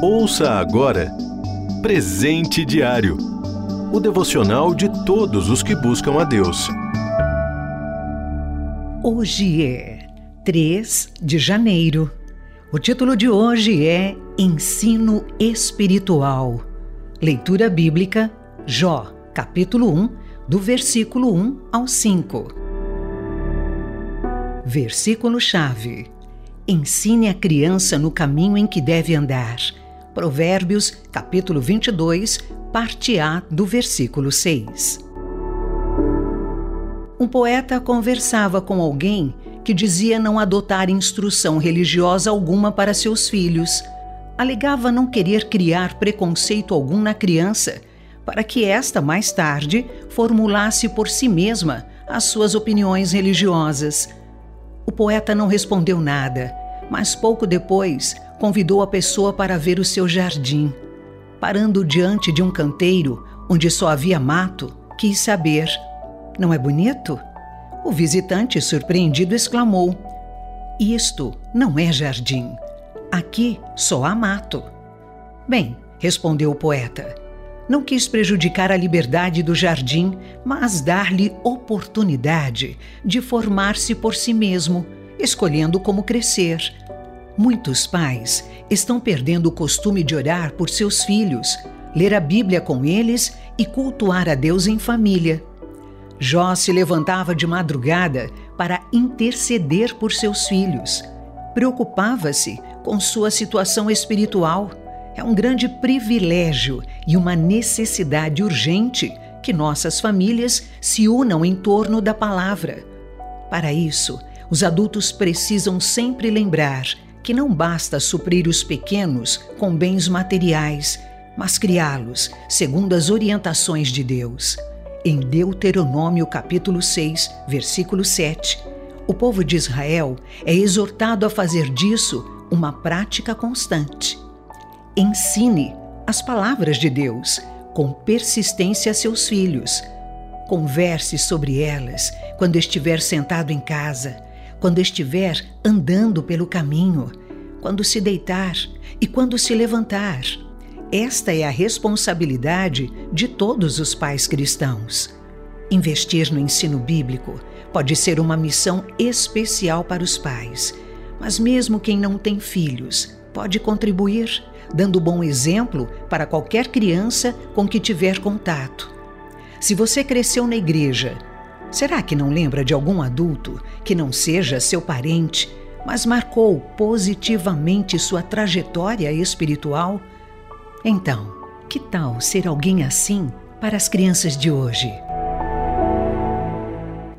Ouça agora Presente Diário o devocional de todos os que buscam a Deus. Hoje é 3 de janeiro. O título de hoje é Ensino Espiritual. Leitura bíblica, Jó, capítulo 1, do versículo 1 ao 5. Versículo-chave: Ensine a criança no caminho em que deve andar. Provérbios, capítulo 22, parte A do versículo 6. Um poeta conversava com alguém que dizia não adotar instrução religiosa alguma para seus filhos. Alegava não querer criar preconceito algum na criança, para que esta, mais tarde, formulasse por si mesma as suas opiniões religiosas. O poeta não respondeu nada, mas pouco depois convidou a pessoa para ver o seu jardim. Parando diante de um canteiro onde só havia mato, quis saber: Não é bonito? O visitante, surpreendido, exclamou: Isto não é jardim. Aqui só há mato. Bem, respondeu o poeta, não quis prejudicar a liberdade do jardim, mas dar-lhe oportunidade de formar-se por si mesmo, escolhendo como crescer. Muitos pais estão perdendo o costume de orar por seus filhos, ler a Bíblia com eles e cultuar a Deus em família. Jó se levantava de madrugada para interceder por seus filhos. Preocupava-se com sua situação espiritual. É um grande privilégio e uma necessidade urgente que nossas famílias se unam em torno da palavra. Para isso, os adultos precisam sempre lembrar que não basta suprir os pequenos com bens materiais, mas criá-los segundo as orientações de Deus. Em Deuteronômio capítulo 6, versículo 7, o povo de Israel é exortado a fazer disso uma prática constante. Ensine as palavras de Deus com persistência a seus filhos. Converse sobre elas quando estiver sentado em casa quando estiver andando pelo caminho, quando se deitar e quando se levantar. Esta é a responsabilidade de todos os pais cristãos. Investir no ensino bíblico pode ser uma missão especial para os pais, mas mesmo quem não tem filhos pode contribuir, dando bom exemplo para qualquer criança com que tiver contato. Se você cresceu na igreja Será que não lembra de algum adulto que não seja seu parente, mas marcou positivamente sua trajetória espiritual? Então, que tal ser alguém assim para as crianças de hoje?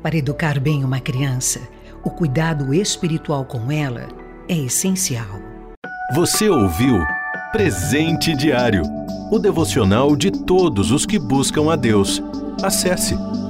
Para educar bem uma criança, o cuidado espiritual com ela é essencial. Você ouviu Presente Diário o devocional de todos os que buscam a Deus. Acesse